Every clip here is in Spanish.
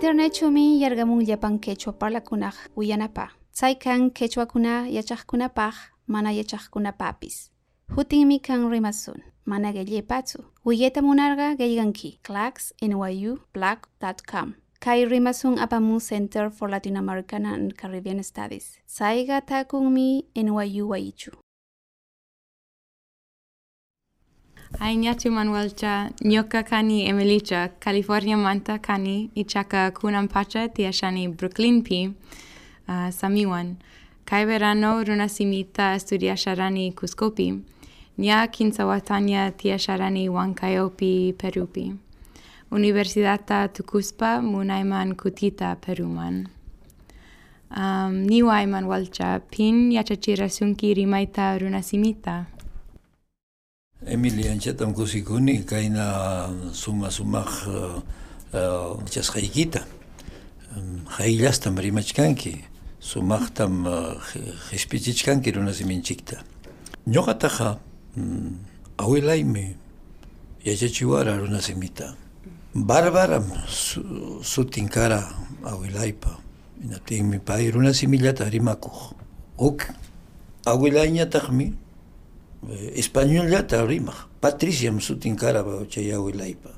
Internet chumi yargamun llapan quechua parlakunaq uyanapaq. Tsaykan quechuakuna yachaqkunapaq mana yachaqkunapapis. Hutinmi kan rimasun. Mana gellepatsu. Uyeta munarga gayganki. claxnyu.blog.com. Kai rimasun apamun Center for Latin American and Caribbean Studies. Saiga takunmi NYU waichu. Ainyachu Manuelcha, Nyoka Kani Emilicha, California Manta Kani, Ichaka Kunampacha, Tiashani Brooklyn P, uh, Samiwan, Kai Verano Runasimita Estudiasharani Cuscopi, Nya Kinsawatanya Tiasharani Wankayopi Perupi, Universidata Tucuspa Munaiman Kutita Peruman. Um, Niwai Manuelcha, Pin Yachachira Sunki Rimaita Runasimita. Емилијанче тамку си куни кај на сума сумах час хајкита. Хајляс там римачканки, сумах там хиспичичканки руна зименчикта. Ньога таха ауилайме ячачивара руна зимита. Барбарам сутинкара ауилайпа. На теми пај руна зимилята римакух. Ок, ауилайња тахми, Patricia sutin karaba chay awilaypa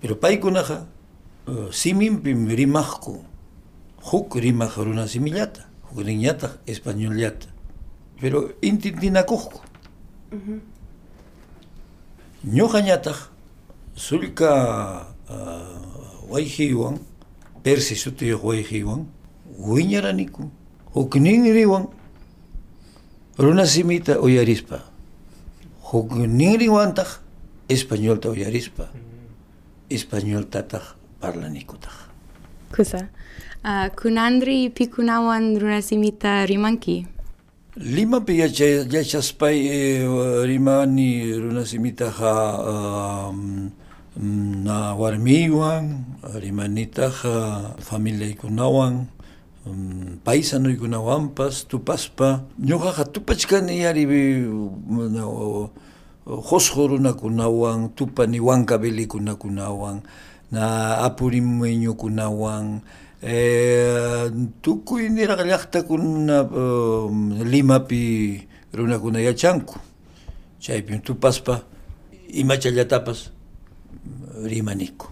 pero paykunaqa siminpim rimaqku huk rimaq runasimillata huk ninñataq españollata pero intintinakuqku ñuqañataq sullka wayhiwan Percy sutiyuq wayhiwan wiñaraniku huk ninriwan runasimita uyarispa huk ninriwantaq españolta uyarispa españoltataq parlanikutaq Kusa. Uh, kunandri pikunawan runasimita rimanki. Limapi yacha, yachaspay eh, rimani runasimitaqa um, na warmiwan rimanitaqa familiaykunawan um, paisanuykunawanpas tupaspa ñuqaqa tupachkani yari uh, qusqu runakunawan tupani wankabilikunakunawan na apurimueñukunawan eh, tukuy niraq llaqtakuna limapi runakuna yachanku. Chaypi tupaspa imachallatapas rimaniku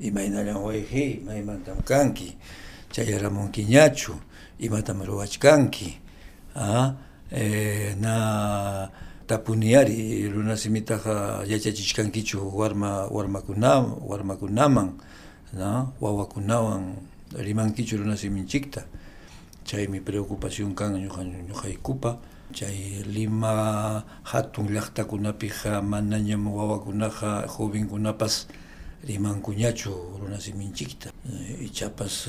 imaynallan wayhi maymantam kanki chayaramunkiñachu imatam ruwachkanki ah, eh, na tapuniyari runasimitaqa yachachishkankichu warma warmakuna warmakunaman na wawakunawan rimankichu runasiminchikta chaymi preocupación kan ñuqa ñuqaykupa chay Lima hatun llaqtakunapiqa manañam wawakunaqa jovenkunapas rimankuñachu runasiminchikta ichapas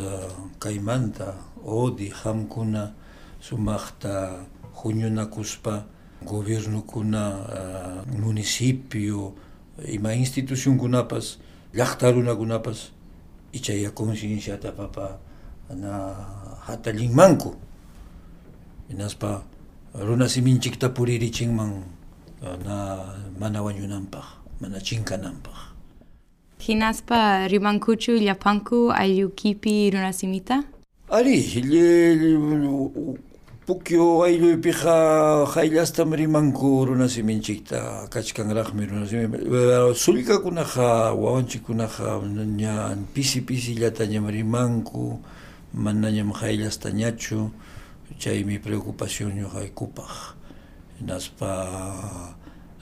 kaymanta odi hamkuna sumaqta huñunakuspa gobernukuna uh, municipio ima institucionkunapas llaqta runakunapas ichaya concienciata papa na hatallinmanku hinaspa runasiminchikta puririchinman na mana wañunanpaq mana chinkananpaq Hinaspa rimankuchu llapanku ayllukipi runasimita? Ari, pukyu aylluypiqa hayllastam rimanku runasiminchikta kachkanraqmi runasiminchikta sullkakunaqa wawanchikkunaqa ña pisi pisillata ñam rimanku manañam haylllastañachu chaymi preocupación ñuqaykupaq hinaspa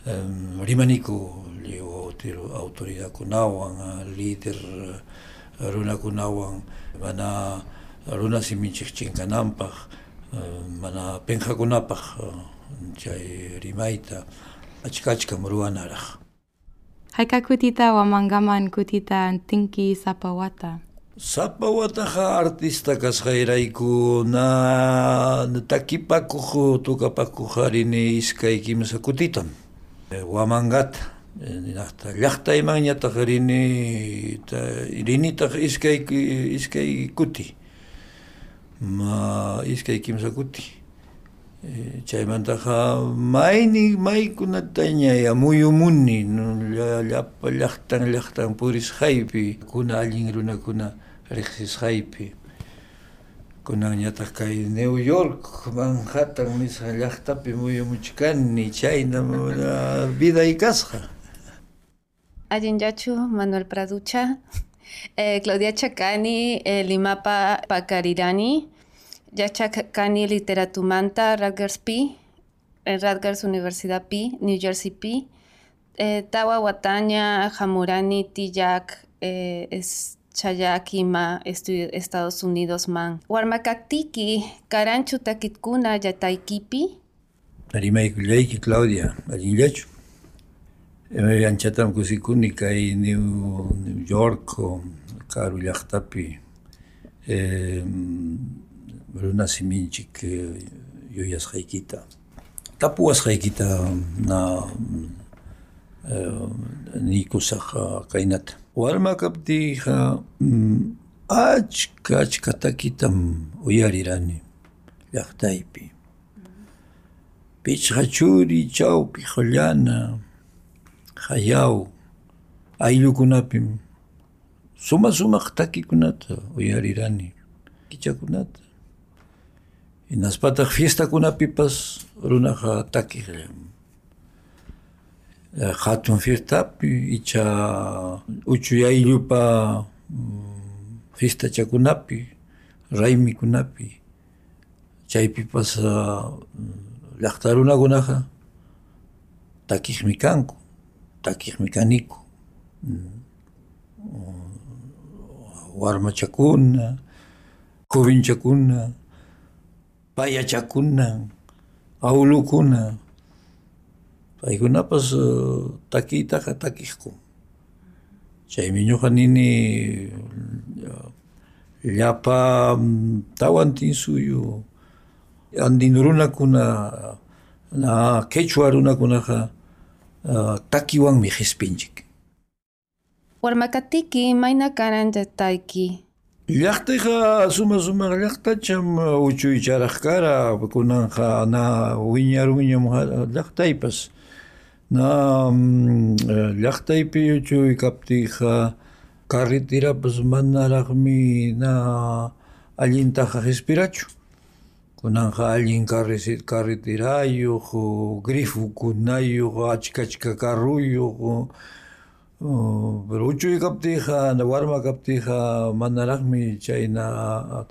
rimaniko leo autoridad kunawan, eh, leader, eh, runa kunawan, mana runa siminchikchin kanampaj, mana penjakunapaj eh, chay rimaita, achka achka muruwanaraj. Haika kutita wamangaman kutita tinki sapawata. ha artista kasjairaykuna takipakuj tukapakujarini iskai kimsa kutitan. Wamangata llaqta llaqtaymanñataq rini rinitaq iskay iskay kuti ma iskay kimsa kuti E, chaymantaqa mayni maykunata ñaya muyumuni no, llapa llaqtan llaqtan purisqaypi kuna allin runakuna riqsisqaypi kunanñataq kay New York Manhattan nisqa llaqtapi muyumuchkani chayna viday kasqa Allinllachu Manuel Praducha eh, Claudia Chacani eh, Limapa Pakarirani Yachakani Literatumanta Rutgers P eh, Rutgers Universidad P New Jersey P eh, Tawa Wataña Hamurani Tiyak eh, es Chayakima, Estados Unidos man. Warmakaktiki, Karanchu takitkuna yataykipi. Arimaykullaiki Claudia, allinllachu. Anchatam kusikuni kay New, York karu llaqtapi eh, runa siminchik yuyasqaykita. Tapuwasqaykita na eh, nikusaq kaynata. Warma kaptiyqa mm, achka achka takitam uyarirani llaqtaypi. Pichqa churi chawpi qollana hayaw ayllukunapim suma sumaq takikunata uyarirani kichakunata hinaspataq fiestakunapipas runaqa takiqllam hatun fiestapi icha uchuy ayllupa fiestachakunapi raymikunapi chaypipas llaqta runakunaqa takiqmi kanku takiqmi kaniku warmachakuna jovenchakuna payachakuna awlukuna paykunapas takiytaqa takiqku chaymi ñuqa nini llapa tawan tinsuyu andino runakuna na quechua runakunaqa uh, takiwanmi hispinchik Warmakatiki mayna karan yatayki. llaqtayqa suma sumaq llaqtacham uchuy charaq kara kunanqa na wiñarunñam llaqtaypas na llaqtaypi uchuy kaptiyqa carreterapas manaraqmi na allintaqa hispirachu kunanqa allin carreterayuq grifukunayuq achka achka carruyuq pero uchuy kaptiyqa warma kaptiyqa manaraqmi chayna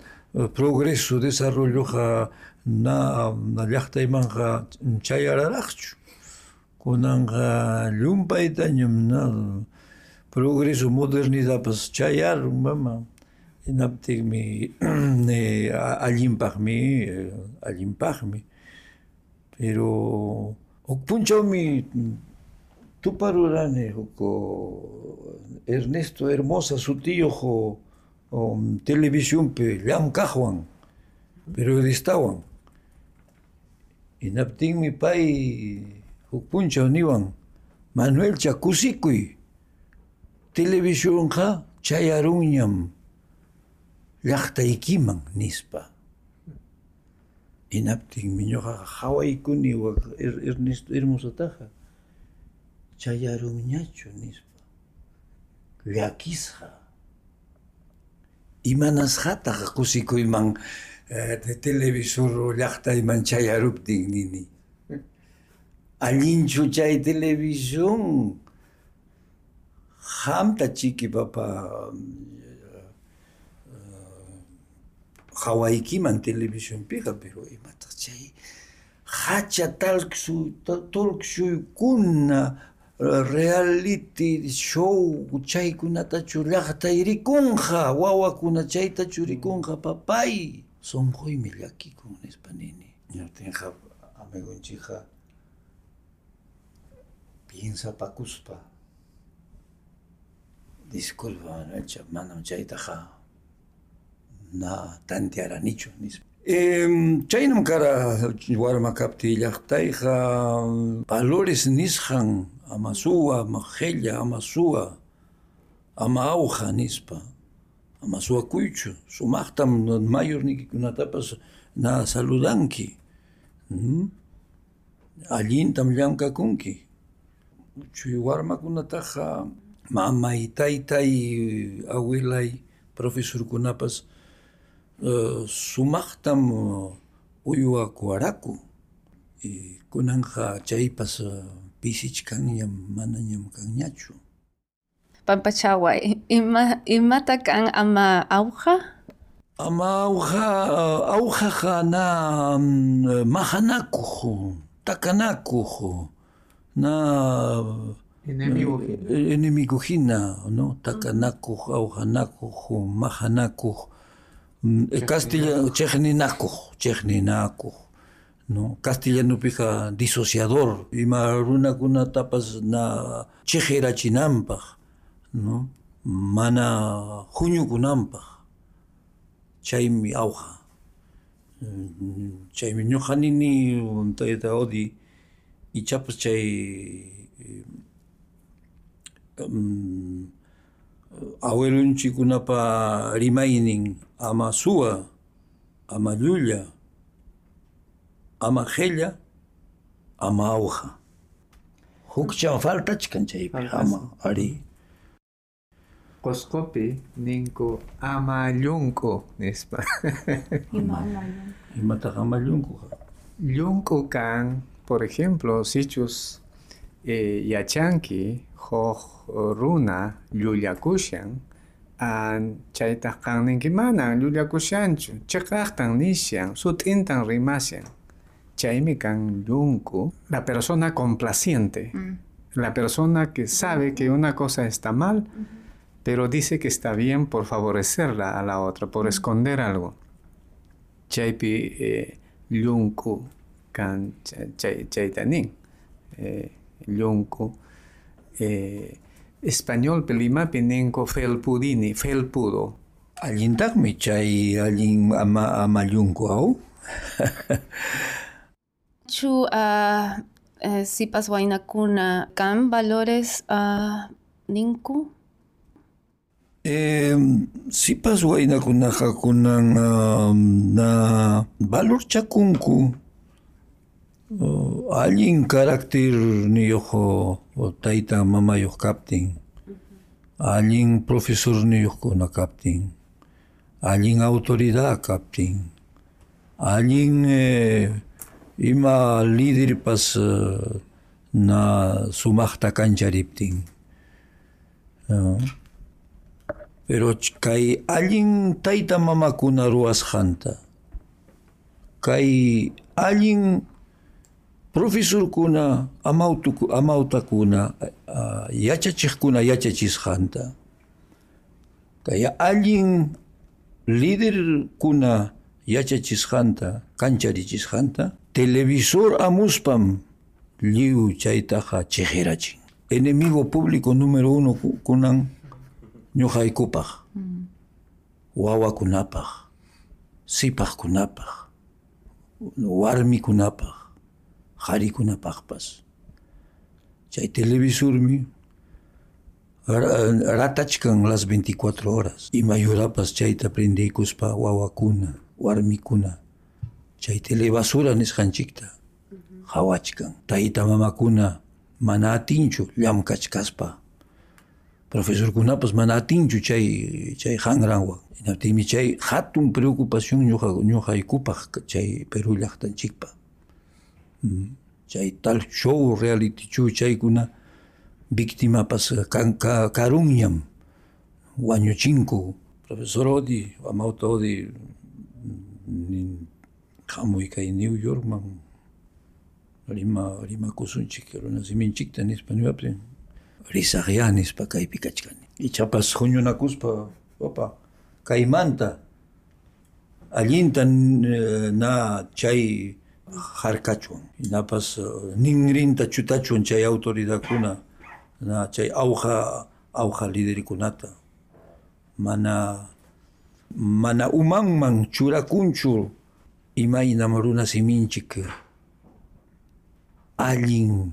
progreso desarrolloqa na na llaqtaymanqa chayararaqchu kunanqa llumpaytañam na progreso modernidadpas chayarun mama hinaptinmi allinpaqmi allinpaqmi pero huk punchawmi tuparurani huk Ernesto Hermosa sutiyuq um, televisionpi llamkaqwan periodistawan hinaptinmi pay huk punchaw niwan. Manuelcha kusikuy televisionqa chayarunñam llaqtaykiman nispa. Hinaptinmi ñuqaqa hawaykuni wak Ernesto Hermosataqa chayarunñachu nispa. Llakisqa. Imanasqataq kusikuyman eh, televisor llaqtayman chayaruptin nini allinchu chay televisión hamta chiki papa eh, hawaikiman televisión pija pero imata chay hacha talkshu talk kuna reality show chaykunata churaqtayricunqa wawakuna chayta churikunqa papay. Sonquymi llakikun nispa nini ñutinqa amigunchija. Amigunchikqa piensapakuspa disculpa manam chaytaqa na tantiaranichu nispa Eh, chaynam kara warma kaptiy llaqtayqa valores nisqan ama suwa ama qhella ama suwa ama awqa nispa ama suwakuychu sumaqtam mayornikikunatapas na saludanki. Mm? Allintam llamkakunki. Chay warmakunataqa mamay, taytay, abuelay, profesorkunapas uh, sumaqtam uh, uywakuwaraku. Y kunanja chaypas uh, pisichkanñam manañam kanñachu. Pampachaway, ima, imata kan ama auja? Ama auja, aujaja na um, mahanakuj, takanakuj, na Enemigo. eh, enemigojina, ¿no? Takanakuj, aujanakuj, mahanakuj, mm, eh, castilla, chejninakuj, chejninakuj, ¿no? Castellano pija disociador, ima runakuna tapas na chejerachinampaj, ¿no? Mana huñukunampaj, chaymi auja. Mm, Chaymi ñuqanini tayta odi ichapas chay um, abuelunchikunapa rimaynin ama suwa, ama llulla, ama qella, ama auja. Hukchan faltachkan chaypi, ama, ari. Qosqopi ninku amallunku nispa. Imataq ama llunkuqa. Llunku kan, por ejemplo, sichus eh, yachanki runa llullakushan an chaytaq kan ninki mana llullakushanchu chiqaqtan nishan sut'intan rimashan chaymi kan llunku la persona complaciente la persona que sabe que una cosa está mal pero dice que está bien por favorecerla a la otra por esconder algo. Chaypi eh, llunku kan chay- chay- chaytanin eh, llunku eh, español pelimapi ninku felpudini felpudo Allintaqmi chay allin ama, ama llunku au? Chu uh, eh, sipas waynakuna kan valores uh, ninku? Eh, sipas waynakunaqa kunan um, na valor chakunku uh, allin carácter niyuq uh, tayta mamayuq kaptin allin profesor niyuqkuna kaptin allin autoridad kaptin allin eh, ima líderpas uh, na sumaqta kanchariptin uh, Pero kay allin tayta mamakuna ruwasqanta kay allin profesorkuna amautuku amautakuna uh, yachachiqkuna yachachisqanta. Kay allin líderkuna yachachisqanta kancharichisqanta televisor amuspam lliw chaytaqa chejerachin enemigo público número uno ku- kunan ñuqaykupaq. Wawakunapaq sipaqkunapaq warmikunapaq qharikunapaqpas chay televisormi ra- ratachkan las 24 horas. Imayurapas chayta prendiykuspa wawakuna warmikuna. Chay telebasura nisqanchikta qhawachkan tayta mamakuna mana atinchu llamkachkaspa profesorkunapas mana atinchu chay chay qanranwan hinaptinmi chay hatun preocupación ñuqa ñuqaykupaq chay Perú llaqtanchikpa Mm. chay tal show reality show chaykuna víctimapas kan ka, karunñam wañuchinku profesor odi amauta odi nin hamuy kay New Yorkman rima rimakusunchik runasimikchikta nispa niwaptin risaqya nispa kaypi kachkani ichapas huñunakuspa opa kaymanta. Allinta eh, na chay harkachwan hinapas eh, ninrinta chutachwan chay autoridadkuna na chay auja auja liderikunata mana mana umanman churakunchu imaynam runa siminchik allin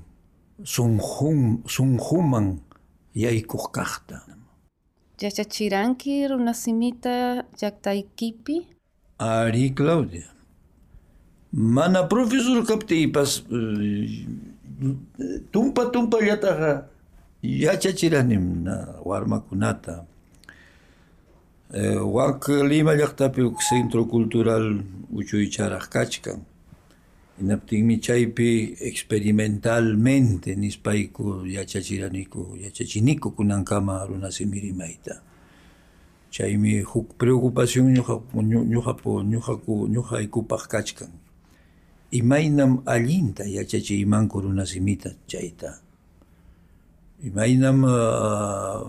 sunjun sunjuman yaykuq kaqta Yachachiranki runasimita llaqtaykipi? Ari Claudia. Mana profesor kaptipas tumpa tumpa llataqa yachachiranim na warmakunata. Eh, wak Lima llaqtapi uk centro cultural uchuycharaq kachkan. Hinaptinmi chaypi experimentalmente nispayku yachachiraniku yachachiniku kunankama runasimi rimayta. Chaymi huk preocupación ñuqa ñuqapu ñuqaku ñuqaykupaq kachkan. Imaynam allinta yachachiymanku runasimita chayta. Imaynam uh,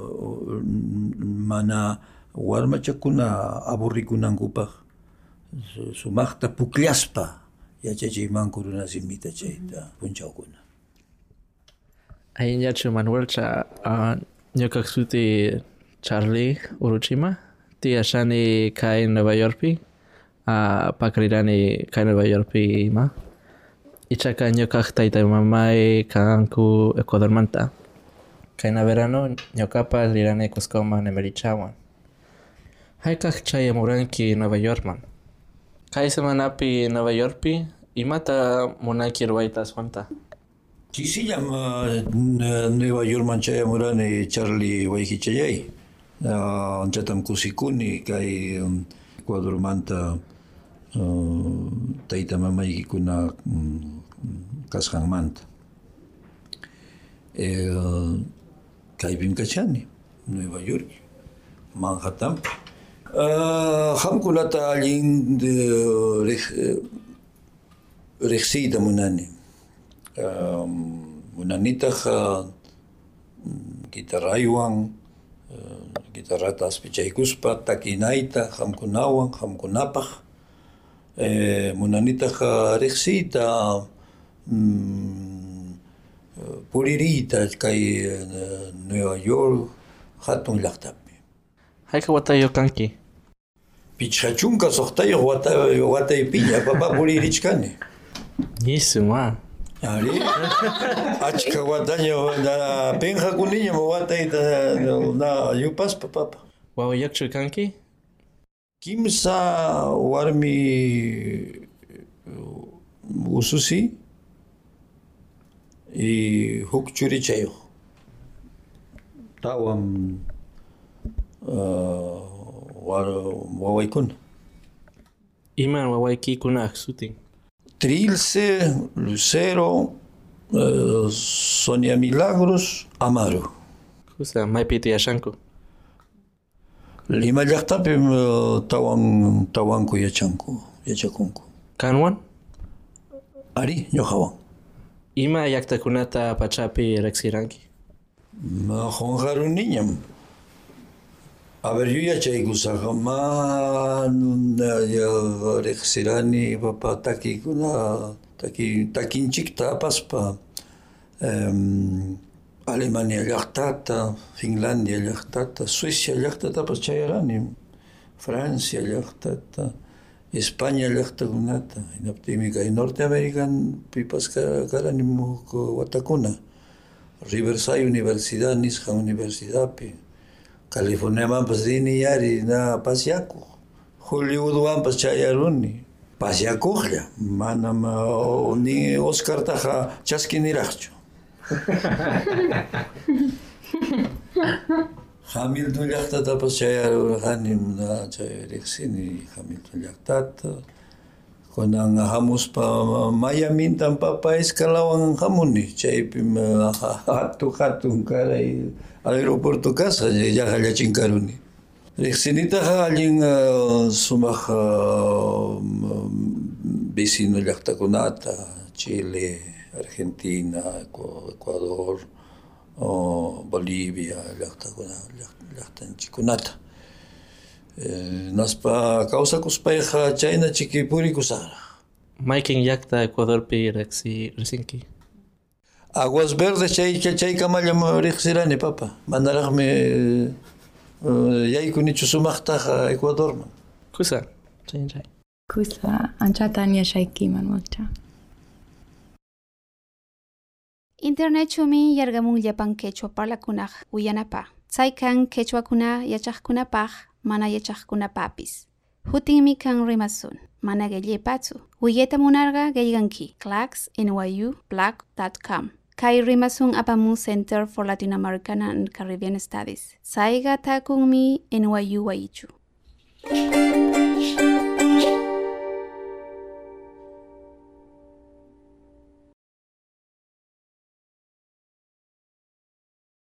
mana warmachakuna aburrikunankupaq su- sumaqta pukllaspa yachachiymanku runasimita chayta punchawkuna. Ainyachu Manuelcha uh, ñuka suti Charlie Uruchima tia shani kai Nueva Yorkpi a pakarirani kind of a yorpi ma ichaka nyoka mamai kanku ekodormanta. manta. Kaina verano nyoka pa lirani kuskoma ne merichawan hai kak nova yorman kai semanapi nova yorpi imata monaki ruaita swanta kisiyam nova yorman chai amurani charli waiki chayai kusikuni, kai kuadrumanta uh, tayta mamaykikuna um, mm, kasqanmanta e, uh, bim kachani nueva york manhattanpi uh, de allin riqsiyta munani. Um, kita mm, guitarraywan guitarrata aspichaykuspa takinayta qamkunawan qamkunapaq eh, munanitaq uh, riqsiyta um, puririyta kay uh, Nueva York hatun llaqtapi hayka watayo kanki pichqa chunka suqtayuq wata, wataypiña papa puririchkani Nisuma. Ari, achka wataño na penqakuniña watayta na yupaspa papa. Wawa yakchu kanki? Kimsa warmi ususi y huk churichayuq. Tawan uh, wawaykuna. Iman wawayki kunak sutin. Trilce, Lucero, uh, Sonia Milagros, Amaro. Kusa maipiti ashanku. Lima llaqtapi uh, tawan tawanku yachanku, yachakunku. Kanwan? Ari, ñuqawan. Ima llaqtakunata pachapi reksiranki. Ma qonqaruniñam. Aber Julia Τσαϊκουσαχαμάνουν, ρε Ξηράνη, παπά, τακικούνα, τακίντσικτα, πάσπα. Αλεμανία λιαχτάτα, Φινλάνδια λιαχτάτα, Σουήσια λιαχτάτα, παστσαϊράνη, Φράνσια λιαχτάτα, Ισπάνια λιαχτακουνάτα. Είναι από τη Μικα, η Νότια Νόρτε Αμερικάν, πίπας καράνη μου, βατακούνα. Riverside Universidad, Nisja Universidad, pi. Californiamanpas rini yari na pasyakuq Hollywoodwanpas chayaruni pasyakuqlla manam uh, ni Oscartaqa chaskiniraqchu Hamilton llaqtatapas chayarurqani na chay riqsini Hamilton llaqtata kunan hamuspa Miamintan papa escalawan hamuni chaypim uh, hatu hatun karay aeropuerto casa llaqa chinkaruni riqsinitaqa allin uh, sumaq uh, vecino llaqtakunata Chile, Argentina, Ecu- Ecuador, uh, Bolivia llaqtakuna llaqtanchikunata naspa kawsakuspayqa chayna chikipurikusaqraq Maikin llaqta Ecuadorpi reksi resinki. Aguas Verdes chay chay, chay kamallam riqsirani papa manaraqmi uh, yaykunichu sumaqtaqa Ecuadorman Kusa. Chay chay. Kusa anchatan yashaykiman Walcha. Internetchumi yargamun llapan quechua parlakunaq uyanapa. Chaykan quechuakuna yachaqkunapaq mana yachaqkunapapis hutinmi kang rimasun mana gellipatsu willeta munarqa qillqanki clax nyu com, kay rimasun apamu center for latin american and caribbean studies. Saiqa takunmi nyu wayichu